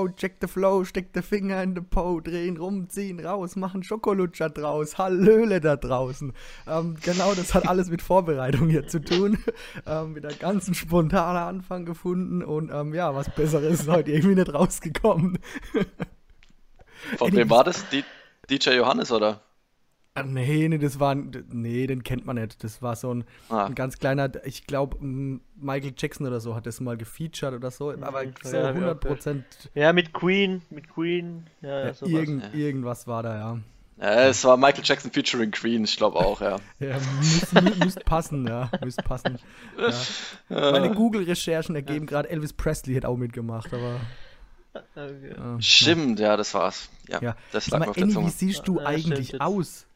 yo, check the flow, steck the finger in the Po, drehen, rumziehen, raus, machen Schokolutscher draus, Hallöle da draußen. Ähm, genau, das hat alles mit Vorbereitung hier zu tun. Ähm, mit einem ganzen spontanen Anfang gefunden und ähm, ja, was Besseres ist heute irgendwie nicht rausgekommen. Von wem war das? Die, DJ Johannes, oder? Ah, nee, nee, das war, nee, den kennt man nicht. Das war so ein, ah. ein ganz kleiner, ich glaube, Michael Jackson oder so hat das mal gefeatured oder so, aber so ja, 100 Prozent. Ja, mit Queen, mit Queen, ja, ja irgend, ja. irgendwas war da, ja. Ja, es war Michael Jackson featuring Queen, ich glaube auch, ja. ja, müsste müsst passen, ja, müsste passen. Ja. Meine Google-Recherchen ergeben gerade, Elvis Presley hat auch mitgemacht, aber... Okay. Stimmt, ja, das war's. Ja, ja. das lag mir auf der Zunge. Wie siehst du eigentlich aus?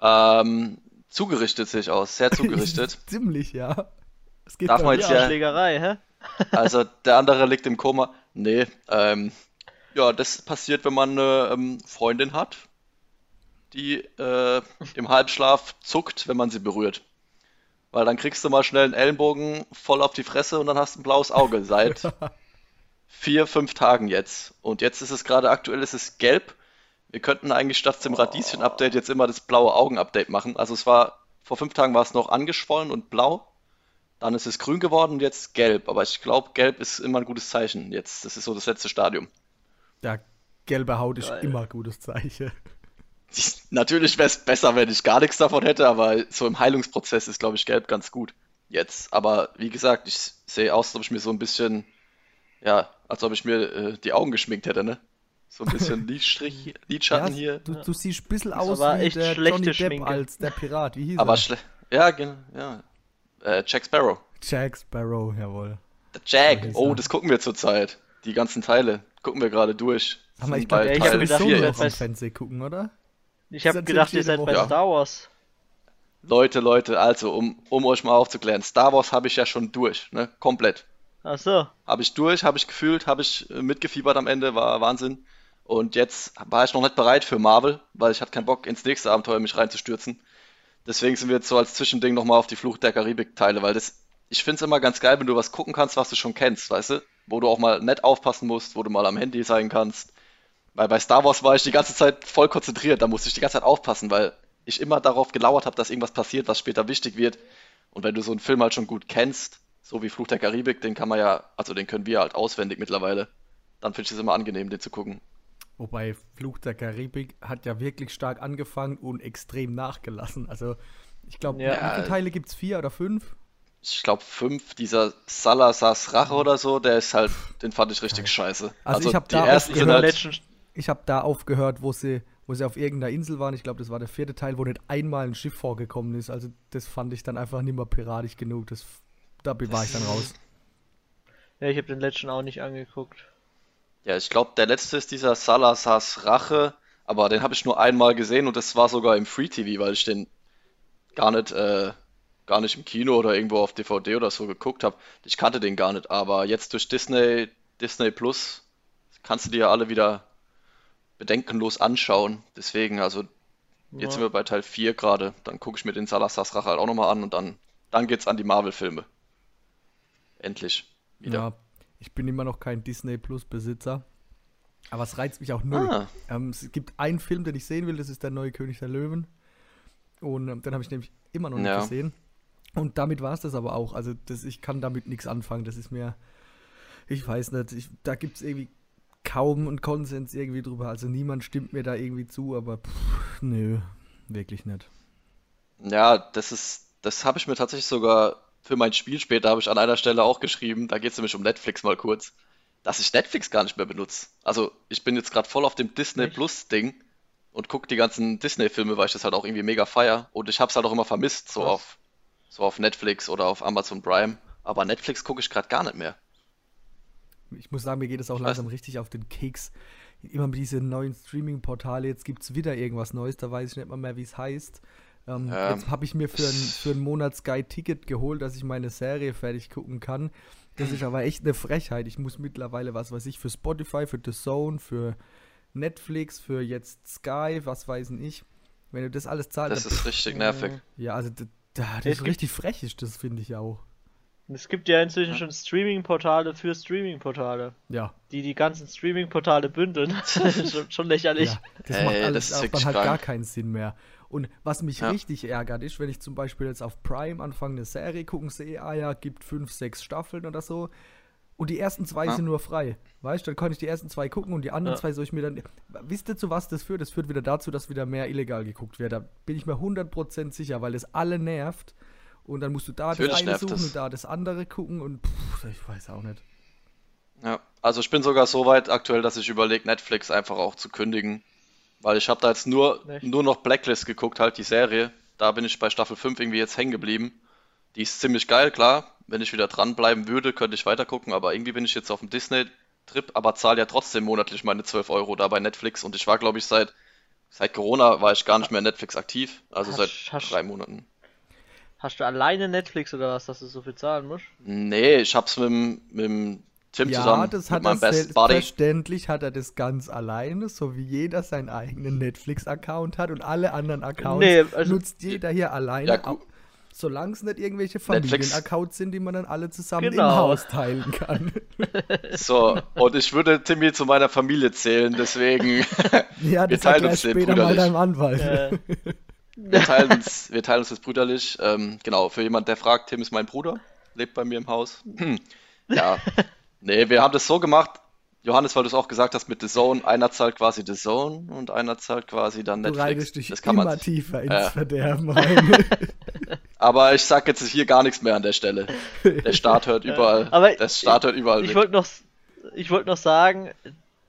Ähm, zugerichtet sehe ich aus, sehr zugerichtet. Ziemlich, ja. Es geht Darf man jetzt ja. Schlägerei, hä? also der andere liegt im Koma. Nee, ähm, ja, das passiert, wenn man eine ähm, Freundin hat, die äh, im Halbschlaf zuckt, wenn man sie berührt. Weil dann kriegst du mal schnell einen Ellenbogen voll auf die Fresse und dann hast du ein blaues Auge seit vier, fünf Tagen jetzt. Und jetzt ist es gerade aktuell, ist es gelb wir könnten eigentlich statt dem Radieschen-Update jetzt immer das blaue Augen-Update machen. Also es war, vor fünf Tagen war es noch angeschwollen und blau. Dann ist es grün geworden und jetzt gelb. Aber ich glaube, gelb ist immer ein gutes Zeichen. Jetzt, das ist so das letzte Stadium. Ja, gelbe Haut ist Geil. immer ein gutes Zeichen. Natürlich wäre es besser, wenn ich gar nichts davon hätte, aber so im Heilungsprozess ist, glaube ich, gelb ganz gut. Jetzt. Aber wie gesagt, ich sehe aus, als ob ich mir so ein bisschen, ja, als ob ich mir äh, die Augen geschminkt hätte, ne? So ein bisschen Lidstrich, Lidschatten ja, hier. Du, du, siehst ein bisschen aus wie der Johnny Depp Schminke. als der Pirat. Wie hieß aber er? Ja, genau. Ja. Äh, Jack Sparrow. Jack Sparrow, jawohl. Der Jack. Oh, das gucken wir zurzeit. Die ganzen Teile gucken wir gerade durch. Haben wir, ich glaube, ich habe gedacht, ihr seid Fernsehen gucken, oder? Ich habe gedacht, ihr seid bei ja. Star Wars. Leute, Leute, also, um, um euch mal aufzuklären, Star Wars habe ich ja schon durch, ne? Komplett. Ach so. Habe ich durch, habe ich gefühlt, habe ich äh, mitgefiebert am Ende, war Wahnsinn. Und jetzt war ich noch nicht bereit für Marvel, weil ich hatte keinen Bock, ins nächste Abenteuer mich reinzustürzen. Deswegen sind wir jetzt so als Zwischending nochmal auf die Flucht der Karibik-Teile, weil das, ich finde es immer ganz geil, wenn du was gucken kannst, was du schon kennst, weißt du? Wo du auch mal nett aufpassen musst, wo du mal am Handy sein kannst. Weil bei Star Wars war ich die ganze Zeit voll konzentriert, da musste ich die ganze Zeit aufpassen, weil ich immer darauf gelauert habe, dass irgendwas passiert, was später wichtig wird. Und wenn du so einen Film halt schon gut kennst, so wie Fluch der Karibik, den kann man ja, also den können wir halt auswendig mittlerweile, dann finde ich es immer angenehm, den zu gucken. Wobei Fluch der Karibik hat ja wirklich stark angefangen und extrem nachgelassen. Also ich glaube, ja. wie viele Teile gibt es? Vier oder fünf? Ich glaube fünf. Dieser Salazars Rache oder so, der ist halt, den fand ich richtig scheiße. Also, also ich habe da, halt hab da aufgehört, wo sie, wo sie auf irgendeiner Insel waren. Ich glaube, das war der vierte Teil, wo nicht einmal ein Schiff vorgekommen ist. Also das fand ich dann einfach nicht mehr piratisch genug. Das, da war ich dann raus. Ja, ich habe den letzten auch nicht angeguckt. Ja, ich glaube, der letzte ist dieser Salazars Rache, aber den habe ich nur einmal gesehen und das war sogar im Free TV, weil ich den gar nicht, äh, gar nicht im Kino oder irgendwo auf DVD oder so geguckt habe. Ich kannte den gar nicht, aber jetzt durch Disney, Disney Plus kannst du dir ja alle wieder bedenkenlos anschauen. Deswegen, also jetzt ja. sind wir bei Teil 4 gerade, dann gucke ich mir den Salazars Rache halt auch nochmal an und dann, dann geht's an die Marvel-Filme. Endlich. Wieder. Ja, ich bin immer noch kein Disney Plus Besitzer. Aber es reizt mich auch null. Ah. Ähm, es gibt einen Film, den ich sehen will, das ist der neue König der Löwen. Und ähm, den habe ich nämlich immer noch nicht ja. gesehen. Und damit war es das aber auch. Also das, ich kann damit nichts anfangen. Das ist mir, ich weiß nicht, ich, da gibt es irgendwie kaum einen Konsens irgendwie drüber. Also niemand stimmt mir da irgendwie zu, aber pff, nö, wirklich nicht. Ja, das ist, das habe ich mir tatsächlich sogar für mein Spiel später habe ich an einer Stelle auch geschrieben, da geht es nämlich um Netflix mal kurz, dass ich Netflix gar nicht mehr benutze. Also ich bin jetzt gerade voll auf dem Disney Echt? Plus Ding und gucke die ganzen Disney-Filme, weil ich das halt auch irgendwie mega feier. Und ich habe es halt auch immer vermisst, so auf, so auf Netflix oder auf Amazon Prime. Aber Netflix gucke ich gerade gar nicht mehr. Ich muss sagen, mir geht es auch langsam richtig auf den Keks. Immer mit diesen neuen Streaming-Portale, jetzt gibt es wieder irgendwas Neues, da weiß ich nicht mal mehr, wie es heißt. Ähm, ähm, jetzt habe ich mir für, ein, für einen Monat Sky Ticket geholt, dass ich meine Serie fertig gucken kann. Das ist aber echt eine Frechheit. Ich muss mittlerweile, was weiß ich, für Spotify, für The Zone, für Netflix, für jetzt Sky, was weiß ich. Wenn du das alles zahlst. Das ist richtig nervig. Ja, also das, das ist richtig frech, ist das finde ich auch. Es gibt ja inzwischen schon Streaming-Portale für Streaming-Portale. Ja. Die die ganzen Streaming-Portale bündeln. schon, schon lächerlich. Ja, das Ey, macht alles das auch dann halt gar keinen Sinn mehr. Und was mich ja. richtig ärgert, ist, wenn ich zum Beispiel jetzt auf Prime anfange, eine Serie gucken sehe, ah ja, gibt fünf, sechs Staffeln oder so. Und die ersten zwei ja. sind nur frei. Weißt du, dann kann ich die ersten zwei gucken und die anderen ja. zwei soll ich mir dann. Wisst ihr, zu was das führt? Das führt wieder dazu, dass wieder mehr illegal geguckt wird. Da bin ich mir 100% sicher, weil es alle nervt. Und dann musst du da das eine suchen und da das andere gucken und pff, ich weiß auch nicht. Ja, also ich bin sogar so weit aktuell, dass ich überlege, Netflix einfach auch zu kündigen. Weil ich habe da jetzt nur, nur noch Blacklist geguckt, halt die Serie. Da bin ich bei Staffel 5 irgendwie jetzt hängen geblieben. Die ist ziemlich geil, klar. Wenn ich wieder dranbleiben würde, könnte ich weiter gucken, aber irgendwie bin ich jetzt auf dem Disney-Trip, aber zahle ja trotzdem monatlich meine 12 Euro da bei Netflix und ich war, glaube ich, seit, seit Corona war ich gar nicht mehr Netflix aktiv, also hast, seit hast, drei Monaten. Hast du alleine Netflix oder was, dass du so viel zahlen musst? Nee, ich hab's mit, mit dem Tim ja, zusammen. Das hat er selbstverständlich hat er das ganz alleine, so wie jeder seinen eigenen Netflix-Account hat und alle anderen Accounts nee, also, nutzt jeder hier alleine. Ja, solange es nicht irgendwelche Familienaccounts sind, die man dann alle zusammen genau. im Haus teilen kann. So, und ich würde Timmy zu meiner Familie zählen, deswegen ja, das wir teilen uns den später mal deinem Anwalt. Ja. Wir, teilen uns, wir teilen uns das brüderlich. Ähm, genau, für jemand, der fragt, Tim ist mein Bruder, lebt bei mir im Haus. Hm. Ja, nee, wir haben das so gemacht, Johannes, weil du es auch gesagt hast mit The Zone, einer zahlt quasi The Zone und einer zahlt quasi dann Netflix. Du dich das kann immer man, tiefer ins äh. Verderben rein. Aber ich sag jetzt hier gar nichts mehr an der Stelle. Der Staat hört überall. Aber der Staat hört überall. Ich, ich wollte noch, ich wollte noch sagen,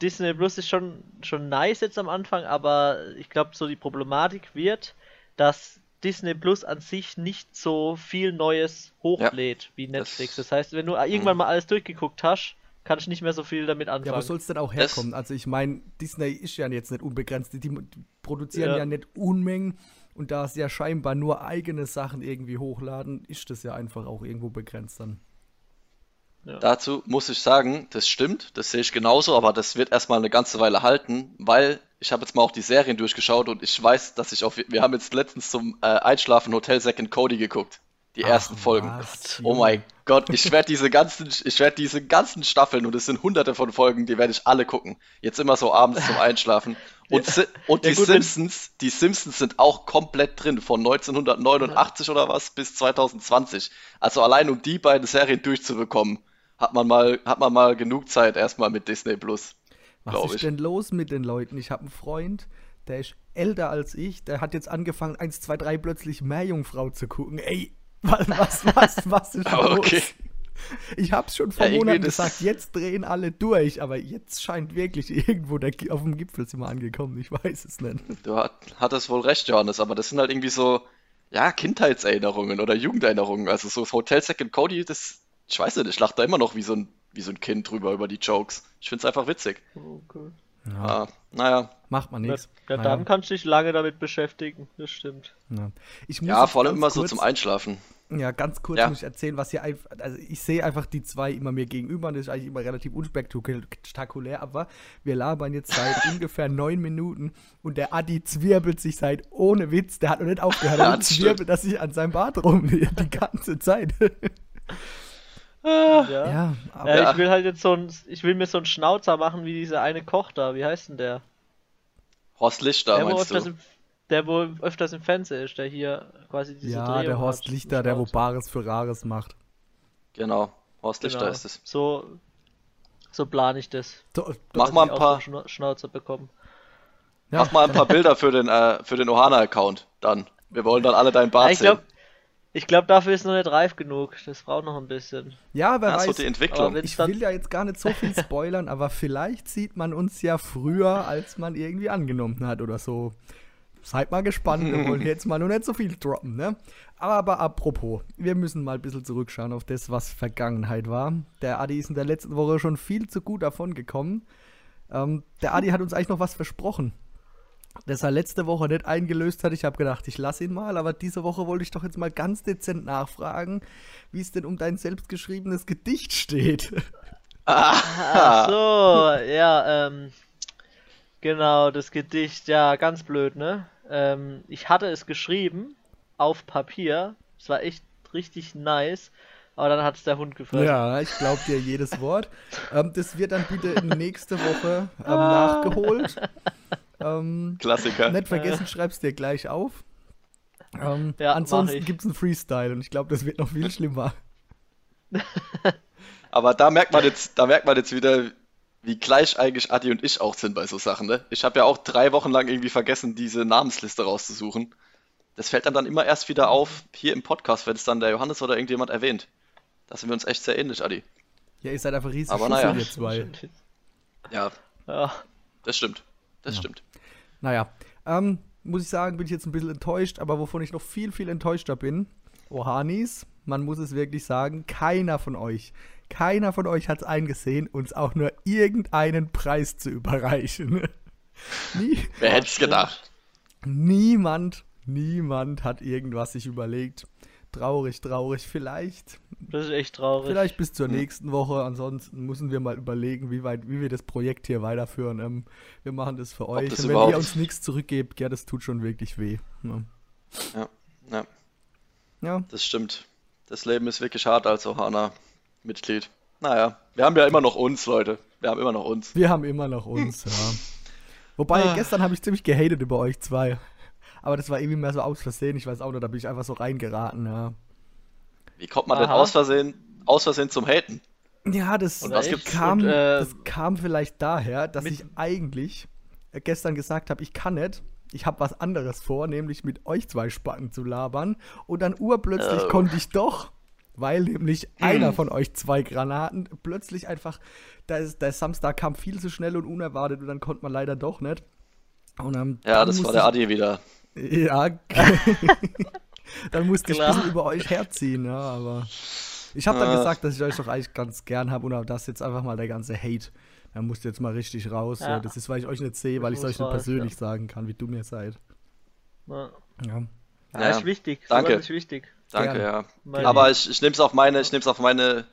Disney Plus ist schon, schon nice jetzt am Anfang, aber ich glaube, so die Problematik wird, dass Disney Plus an sich nicht so viel Neues hochlädt ja, wie Netflix. Das, das heißt, wenn du irgendwann mhm. mal alles durchgeguckt hast, kann ich nicht mehr so viel damit anfangen. Ja, aber soll es denn auch herkommen? Das also ich meine, Disney ist ja jetzt nicht unbegrenzt, die, die produzieren ja. ja. nicht Unmengen und da sie ja scheinbar nur eigene Sachen irgendwie hochladen, ist das ja einfach auch irgendwo begrenzt dann. Ja. Dazu muss ich sagen, das stimmt, das sehe ich genauso, aber das wird erstmal eine ganze Weile halten, weil ich habe jetzt mal auch die Serien durchgeschaut und ich weiß, dass ich auf, wir haben jetzt letztens zum äh, Einschlafen Hotel Second Cody geguckt. Die Ach, ersten Folgen. Was, oh mein Gott, ich werde diese ganzen, ich werde diese ganzen Staffeln und es sind hunderte von Folgen, die werde ich alle gucken. Jetzt immer so abends zum Einschlafen. Und, ja. und die ja, gut, Simpsons, die Simpsons sind auch komplett drin, von 1989 ja. oder was bis 2020. Also allein um die beiden Serien durchzubekommen, hat man mal, hat man mal genug Zeit erstmal mit Disney Plus. Was ist denn los mit den Leuten? Ich habe einen Freund, der ist älter als ich, der hat jetzt angefangen, 1, 2, 3 plötzlich Meerjungfrau zu gucken. Ey, was, was, was, was ist los? Okay. Ich hab's schon vor ja, Monaten gesagt, jetzt drehen alle durch, aber jetzt scheint wirklich irgendwo der, auf dem Gipfel sind wir angekommen, ich weiß es nicht. Du hat, hattest wohl recht, Johannes, aber das sind halt irgendwie so, ja, Kindheitserinnerungen oder Jugenderinnerungen. Also so das Hotel Second Cody, das, ich weiß nicht, ich lache da immer noch wie so ein, wie so ein Kind drüber über die Jokes. Ich find's einfach witzig. Okay. Ja. Ah, naja. Macht man nichts. Ja, naja. dann kannst du dich lange damit beschäftigen, das stimmt. Ja, ja vor allem immer kurz, so zum Einschlafen. Ja, ganz kurz ja. muss ich erzählen, was hier einfach. Also, ich sehe einfach die zwei immer mir gegenüber und das ist eigentlich immer relativ unspektakulär, aber wir labern jetzt seit ungefähr neun Minuten und der Adi zwirbelt sich seit ohne Witz, der hat noch nicht aufgehört, ja, das zwirbelt das sich an seinem Bart rum die ganze Zeit. Ja. Ja, aber ja, ich will halt jetzt so ein, ich will mir so einen Schnauzer machen wie dieser eine Koch da. Wie heißt denn der? Horst Lichter, der, meinst du? Im, der wo öfters im Fernsehen ist, der hier quasi diese Ja, Drehung der Horst hat, Lichter, der wo Bares für Rares macht. Genau, Horst Lichter genau. ist es. So, so plane ich das. So, Mach mal ein paar Schnauzer bekommen. Ja, Mach mal ein paar Bilder für den, äh, für den Ohana-Account dann. Wir wollen dann alle deinen Bart ja, ich glaub, sehen. Ich glaube, dafür ist noch nicht reif genug. Das braucht noch ein bisschen. Ja, wer weiß. So die Entwicklung. Ich will ja jetzt gar nicht so viel spoilern, aber vielleicht sieht man uns ja früher, als man irgendwie angenommen hat oder so. Seid mal gespannt, wir wollen jetzt mal noch nicht so viel droppen, ne? Aber, aber apropos, wir müssen mal ein bisschen zurückschauen auf das, was Vergangenheit war. Der Adi ist in der letzten Woche schon viel zu gut davon gekommen. Ähm, der Adi hat uns eigentlich noch was versprochen das er letzte Woche nicht eingelöst hat. Ich habe gedacht, ich lasse ihn mal, aber diese Woche wollte ich doch jetzt mal ganz dezent nachfragen, wie es denn um dein selbstgeschriebenes Gedicht steht. Ach so, ja, ähm, genau, das Gedicht, ja, ganz blöd, ne? Ähm, ich hatte es geschrieben auf Papier, es war echt richtig nice, aber dann hat es der Hund gefressen. Ja, ich glaube dir jedes Wort. ähm, das wird dann bitte nächste Woche ähm, nachgeholt. Ähm, Klassiker. Nicht vergessen, schreib's dir gleich auf. Ähm, ja, ansonsten gibt es einen Freestyle und ich glaube, das wird noch viel schlimmer. Aber da merkt man jetzt, da merkt man jetzt wieder, wie gleich eigentlich Adi und ich auch sind bei so Sachen. Ne? Ich habe ja auch drei Wochen lang irgendwie vergessen, diese Namensliste rauszusuchen. Das fällt dann dann immer erst wieder auf hier im Podcast, wenn es dann der Johannes oder irgendjemand erwähnt. Da sind wir uns echt sehr ähnlich, Adi. Ja, ihr seid einfach riesig Aber naja. ihr zwei. Ja, ja, das stimmt. Das ja. stimmt. Naja, ähm, muss ich sagen, bin ich jetzt ein bisschen enttäuscht, aber wovon ich noch viel, viel enttäuschter bin, Ohanis, man muss es wirklich sagen, keiner von euch, keiner von euch hat es eingesehen, uns auch nur irgendeinen Preis zu überreichen. Nie, Wer hätte es gedacht? Niemand, niemand hat irgendwas sich überlegt. Traurig, traurig. Vielleicht. Das ist echt traurig. Vielleicht bis zur hm. nächsten Woche. Ansonsten müssen wir mal überlegen, wie weit, wie wir das Projekt hier weiterführen. Ähm, wir machen das für euch. Das Und wenn ihr uns nichts zurückgebt, ja, das tut schon wirklich weh. Ja. ja, ja. Ja. Das stimmt. Das Leben ist wirklich hart als Ohana-Mitglied. Naja, wir haben ja immer noch uns, Leute. Wir haben immer noch uns. Wir haben immer noch uns, ja. Wobei, ah. gestern habe ich ziemlich gehatet über euch zwei. Aber das war irgendwie mehr so aus Versehen. Ich weiß auch nicht, da bin ich einfach so reingeraten, ja. Wie kommt man Aha. denn aus Versehen, aus Versehen zum Haten? Ja, das, kam, Und, äh, das kam vielleicht daher, dass ich eigentlich gestern gesagt habe, ich kann nicht. Ich habe was anderes vor, nämlich mit euch zwei Spacken zu labern. Und dann urplötzlich oh. konnte ich doch, weil nämlich hm. einer von euch zwei Granaten plötzlich einfach, der, der Samstag kam viel zu schnell und unerwartet und dann konnte man leider doch nicht. Und, ähm, ja, das war der Adi wieder. Ja. dann musste Klar. ich ein bisschen über euch herziehen, ja, aber. Ich habe dann ah. gesagt, dass ich euch doch eigentlich ganz gern habe und das jetzt einfach mal der ganze Hate. Da musst du jetzt mal richtig raus. Ja. Das ist, weil ich euch nicht sehe, weil ich es euch nicht persönlich ja. sagen kann, wie du mir seid. Ja. Ja, ja ist wichtig. Danke. Ist wichtig. Danke, ja. Aber ich, ich nehme es auf meine, ich nehme es auf meine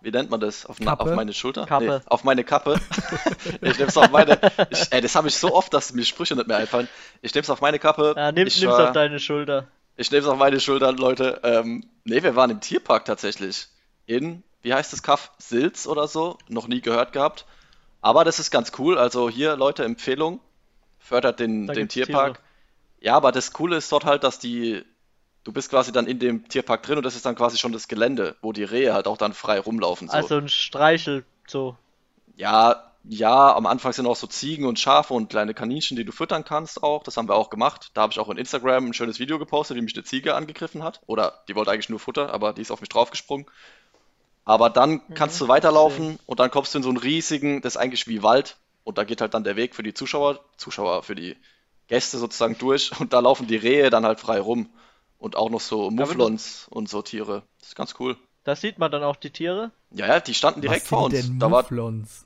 wie nennt man das? Auf, auf meine Schulter? Kappe. Nee, auf meine Kappe. ich nehme es auf meine. Ich, ey, das habe ich so oft, dass mir Sprüche nicht mehr einfallen. Ich nehme es auf meine Kappe. Ja, nimm, es auf deine Schulter. Ich nehme es auf meine Schulter, Leute. Ähm, ne, wir waren im Tierpark tatsächlich. In, wie heißt das Kaff? Silz oder so. Noch nie gehört gehabt. Aber das ist ganz cool. Also hier, Leute, Empfehlung. Fördert den, den Tierpark. Tiere. Ja, aber das Coole ist dort halt, dass die du bist quasi dann in dem Tierpark drin und das ist dann quasi schon das Gelände, wo die Rehe halt auch dann frei rumlaufen. So. Also ein Streichel so. Ja, ja, am Anfang sind auch so Ziegen und Schafe und kleine Kaninchen, die du füttern kannst auch. Das haben wir auch gemacht. Da habe ich auch in Instagram ein schönes Video gepostet, wie mich eine Ziege angegriffen hat. Oder die wollte eigentlich nur Futter, aber die ist auf mich draufgesprungen. Aber dann mhm, kannst du weiterlaufen und dann kommst du in so einen riesigen, das ist eigentlich wie Wald. Und da geht halt dann der Weg für die Zuschauer, Zuschauer, für die Gäste sozusagen durch. Und da laufen die Rehe dann halt frei rum. Und auch noch so Mufflons und so Tiere. Das ist ganz cool. Da sieht man dann auch die Tiere? Ja, ja, die standen direkt was vor uns. Denn da Mufflons?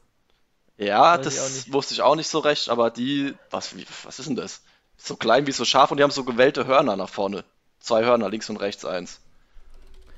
War... Ja, Weiß das ich wusste ich auch nicht so recht, aber die. Was, wie, was ist denn das? So klein wie so scharf und die haben so gewellte Hörner nach vorne. Zwei Hörner, links und rechts eins.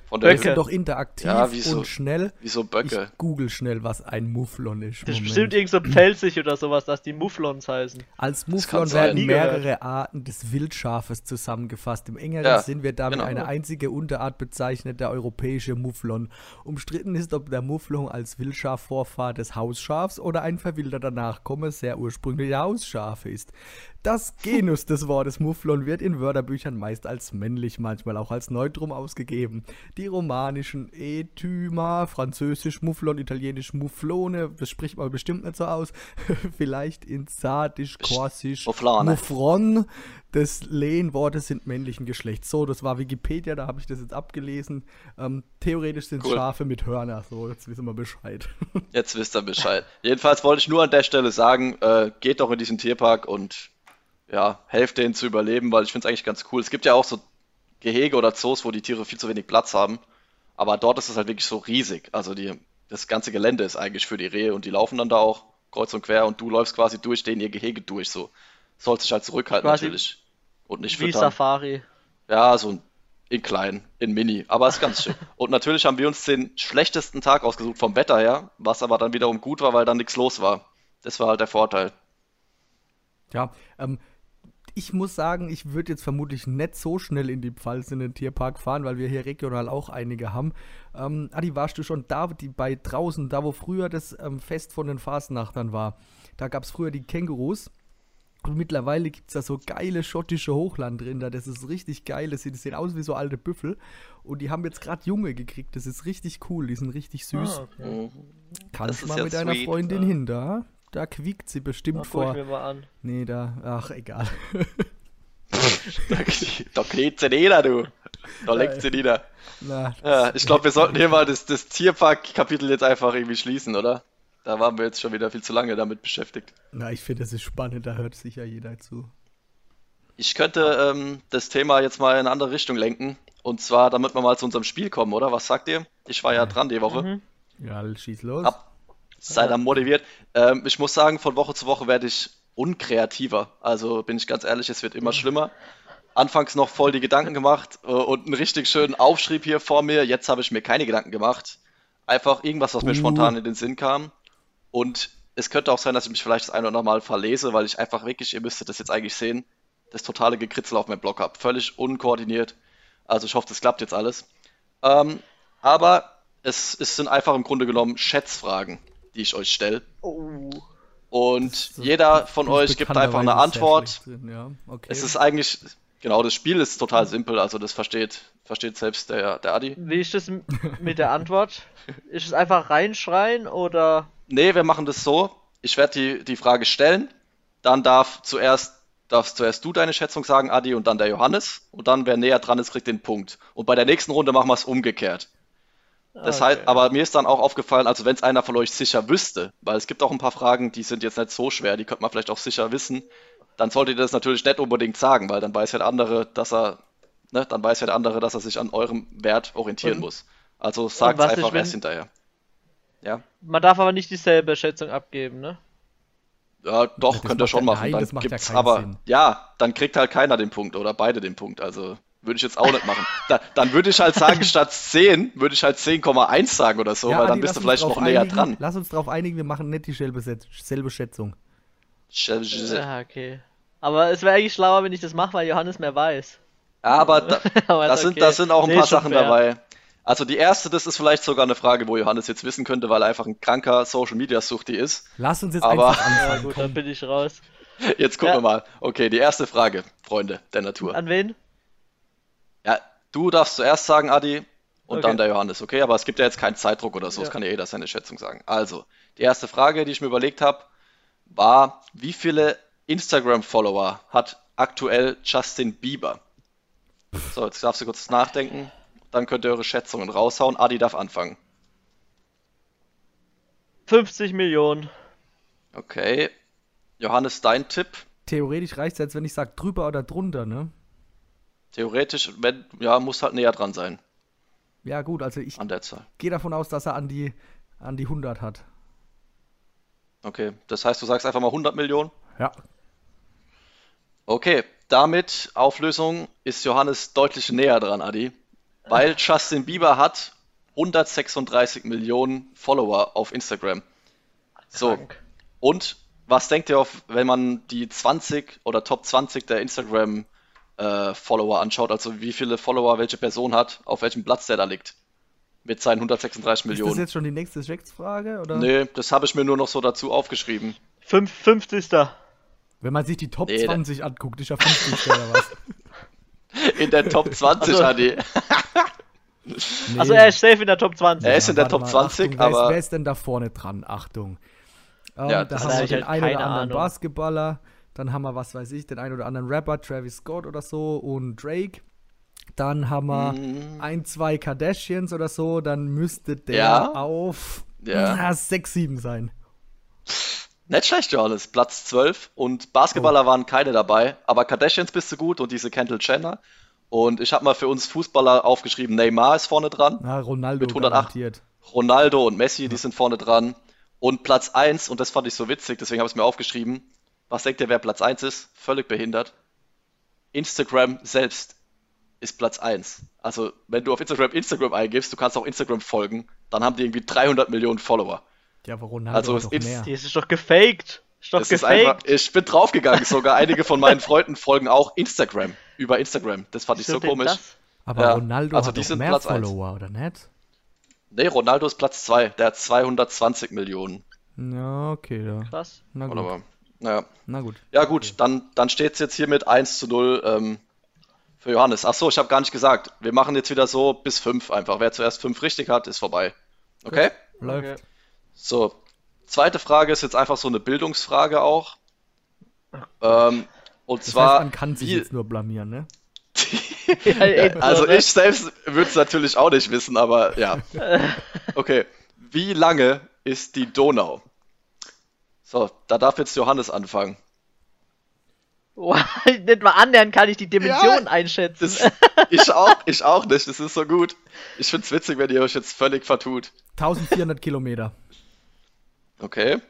Von der Böcke. sind doch interaktiv ja, wie so, und schnell. Wie so Böcke. Ich google schnell, was ein Mufflon ist. Das ist bestimmt irgend so pelzig oder sowas, dass die Mufflons heißen. Als Mufflon werden mehrere gehört. Arten des Wildschafes zusammengefasst. Im engeren ja, Sinn wird damit genau. eine einzige Unterart bezeichnet, der europäische Mufflon. Umstritten ist, ob der Mufflon als Wildschaf Vorfahr des Hausschafs oder ein verwilderter Nachkomme sehr ursprünglicher Hausschafe ist. Das Genus des Wortes Mufflon wird in Wörterbüchern meist als männlich, manchmal auch als Neutrum ausgegeben. Die romanischen Etyma, französisch Mufflon, italienisch Mufflone, das spricht man bestimmt nicht so aus, vielleicht in Sardisch, Korsisch Muffron. Das Lehnworte sind männlichen Geschlechts. So, das war Wikipedia, da habe ich das jetzt abgelesen. Ähm, theoretisch sind cool. Schafe mit Hörner. So, jetzt wissen wir Bescheid. Jetzt wisst ihr Bescheid. Jedenfalls wollte ich nur an der Stelle sagen, äh, geht doch in diesen Tierpark und ja, helft denen zu überleben, weil ich finde es eigentlich ganz cool. Es gibt ja auch so Gehege oder Zoos, wo die Tiere viel zu wenig Platz haben. Aber dort ist es halt wirklich so riesig. Also die, das ganze Gelände ist eigentlich für die Rehe und die laufen dann da auch kreuz und quer und du läufst quasi durch denen ihr Gehege durch. So sollst dich halt zurückhalten quasi natürlich. Und nicht Wie füttern. Safari. Ja, so in klein, in mini. Aber ist ganz schön. und natürlich haben wir uns den schlechtesten Tag ausgesucht vom Wetter her, was aber dann wiederum gut war, weil dann nichts los war. Das war halt der Vorteil. Ja, ähm, ich muss sagen, ich würde jetzt vermutlich nicht so schnell in die Pfalz in den Tierpark fahren, weil wir hier regional auch einige haben. Ähm, Adi, warst du schon da, die bei draußen, da wo früher das ähm, Fest von den Fasnachtern war? Da gab es früher die Kängurus. Und mittlerweile gibt es da so geile schottische Hochlandrinder. Das ist richtig geil. Das sieht, das sieht aus wie so alte Büffel. Und die haben jetzt gerade Junge gekriegt. Das ist richtig cool. Die sind richtig süß. Ah, okay. Kannst du mal mit deiner Freundin ja. hin da? Da quiekt sie bestimmt Ach, vor. Ich mir mal an. Nee, da. Ach, egal. da, da kniet sie nieder, du. Da leckt sie nieder. Na, ja, ich glaube, wir sollten hier mal das, das Tierpark-Kapitel jetzt einfach irgendwie schließen, oder? Da waren wir jetzt schon wieder viel zu lange damit beschäftigt. Na, ich finde, das ist spannend, da hört sicher jeder zu. Ich könnte ähm, das Thema jetzt mal in eine andere Richtung lenken. Und zwar, damit wir mal zu unserem Spiel kommen, oder? Was sagt ihr? Ich war ja dran die Woche. Mhm. Ja, schieß los. Hab, sei dann motiviert. Ähm, ich muss sagen, von Woche zu Woche werde ich unkreativer. Also bin ich ganz ehrlich, es wird immer schlimmer. Anfangs noch voll die Gedanken gemacht äh, und einen richtig schönen Aufschrieb hier vor mir. Jetzt habe ich mir keine Gedanken gemacht. Einfach irgendwas, was mir uh. spontan in den Sinn kam. Und es könnte auch sein, dass ich mich vielleicht das ein oder andere Mal verlese, weil ich einfach wirklich, ihr müsstet das jetzt eigentlich sehen, das totale Gekritzel auf meinem Blog habe. Völlig unkoordiniert. Also ich hoffe, das klappt jetzt alles. Ähm, aber es, es, sind einfach im Grunde genommen Schätzfragen, die ich euch stelle. Oh. Und jeder von euch gibt einfach eine Antwort. Ja, okay. Es ist eigentlich, genau, das Spiel ist total simpel, also das versteht, versteht selbst der, der Adi. Wie ist das mit der Antwort? ist es einfach reinschreien oder? Nee, wir machen das so. Ich werde die, die Frage stellen. Dann darf zuerst, darfst zuerst du deine Schätzung sagen, Adi, und dann der Johannes. Und dann, wer näher dran ist, kriegt den Punkt. Und bei der nächsten Runde machen wir es umgekehrt. Das okay. heißt, aber mir ist dann auch aufgefallen, also wenn es einer von euch sicher wüsste, weil es gibt auch ein paar Fragen, die sind jetzt nicht so schwer, die könnte man vielleicht auch sicher wissen, dann solltet ihr das natürlich nicht unbedingt sagen, weil dann weiß ja der andere, dass er, ne, dann weiß ja der andere, dass er sich an eurem Wert orientieren und, muss. Also sagt es einfach erst hinterher. Ja. Man darf aber nicht dieselbe Schätzung abgeben, ne? Ja, doch, könnt ihr schon machen. Nein, dann gibt's ja aber, Sinn. ja, dann kriegt halt keiner den Punkt oder beide den Punkt. Also würde ich jetzt auch nicht machen. Da, dann würde ich halt sagen, statt 10, würde ich halt 10,1 sagen oder so, ja, weil dann bist du vielleicht noch näher einigen, dran. Lass uns darauf einigen, wir machen nicht dieselbe selbe Schätzung. Ja, okay. Aber es wäre eigentlich schlauer, wenn ich das mache, weil Johannes mehr weiß. Ja, aber da, aber das, okay. sind, das sind auch ein nee, paar Sachen fair. dabei. Also die erste, das ist vielleicht sogar eine Frage, wo Johannes jetzt wissen könnte, weil er einfach ein kranker Social Media Suchti ist. Lass uns jetzt Aber einfach anfangen. Ja, gut, dann bin ich raus. Jetzt gucken ja. wir mal. Okay, die erste Frage, Freunde der Natur. An wen? Ja, du darfst zuerst sagen, Adi, und okay. dann der Johannes, okay? Aber es gibt ja jetzt keinen Zeitdruck oder so, ja. das kann ja jeder seine Schätzung sagen. Also, die erste Frage, die ich mir überlegt habe, war, wie viele Instagram-Follower hat aktuell Justin Bieber? So, jetzt darfst du kurz nachdenken. Dann könnt ihr eure Schätzungen raushauen. Adi darf anfangen. 50 Millionen. Okay. Johannes, dein Tipp? Theoretisch reicht es jetzt, wenn ich sage drüber oder drunter, ne? Theoretisch, wenn, ja, muss halt näher dran sein. Ja, gut, also ich gehe davon aus, dass er an die, an die 100 hat. Okay, das heißt, du sagst einfach mal 100 Millionen? Ja. Okay, damit Auflösung ist Johannes deutlich näher dran, Adi. Weil Justin Bieber hat 136 Millionen Follower auf Instagram. So. Und was denkt ihr auf, wenn man die 20 oder Top 20 der Instagram äh, Follower anschaut, also wie viele Follower welche Person hat, auf welchem Platz der da liegt? Mit seinen 136 Millionen. Ist das jetzt schon die nächste? Oder? Nee, das habe ich mir nur noch so dazu aufgeschrieben. 50. Wenn man sich die Top nee, 20 anguckt, ist ja 50. oder was? In der Top 20, also, Adi. nee. Also er ist safe in der Top 20. Er ist in der Top 20, Achtung, aber. Wer ist, denn da vorne dran? Achtung. Ähm, ja, da haben wir den halt einen oder anderen Ahnung. Basketballer. Dann haben wir, was weiß ich, den einen oder anderen Rapper, Travis Scott oder so und Drake. Dann haben wir mm. ein, zwei Kardashians oder so. Dann müsste der ja. auf ja. na, 6, 7 sein. Nicht schlecht, Johannes. Platz 12. Und Basketballer oh. waren keine dabei. Aber Kardashians bist du gut und diese Kendall Jenner. Und ich habe mal für uns Fußballer aufgeschrieben, Neymar ist vorne dran. Ja, Ronaldo mit 108. Garantiert. Ronaldo und Messi, ja. die sind vorne dran. Und Platz 1, und das fand ich so witzig, deswegen habe ich es mir aufgeschrieben. Was denkt ihr, wer Platz 1 ist? Völlig behindert. Instagram selbst ist Platz 1. Also, wenn du auf Instagram Instagram eingibst, du kannst auch Instagram folgen, dann haben die irgendwie 300 Millionen Follower. Ja, aber Ronaldo also, doch mehr. Die ist doch gefaked. Das ist einfach, ich bin draufgegangen. Sogar einige von meinen Freunden folgen auch Instagram. Über Instagram. Das fand ich so komisch. Das? Aber ja, Ronaldo also hat die sind mehr Platz Follower, 1. oder nicht? Nee, Ronaldo ist Platz 2. Der hat 220 Millionen. Ja, okay, ja. Krass. Na gut. Aber, naja. Na gut. Ja, gut, okay. dann, dann steht es jetzt hier mit 1 zu 0 ähm, für Johannes. Achso, ich habe gar nicht gesagt. Wir machen jetzt wieder so bis 5 einfach. Wer zuerst 5 richtig hat, ist vorbei. Okay? Gut. Läuft. Okay. So, zweite Frage ist jetzt einfach so eine Bildungsfrage auch. Ähm, und das zwar. Heißt, man kann sich wie... jetzt nur blamieren, ne? ja, also ich selbst würde es natürlich auch nicht wissen, aber ja. Okay. Wie lange ist die Donau? So, da darf jetzt Johannes anfangen. Nicht mal annähernd kann ich die Dimension ja, einschätzen. Das, ich, auch, ich auch nicht, das ist so gut. Ich finde es witzig, wenn ihr euch jetzt völlig vertut. 1400 Kilometer. Okay.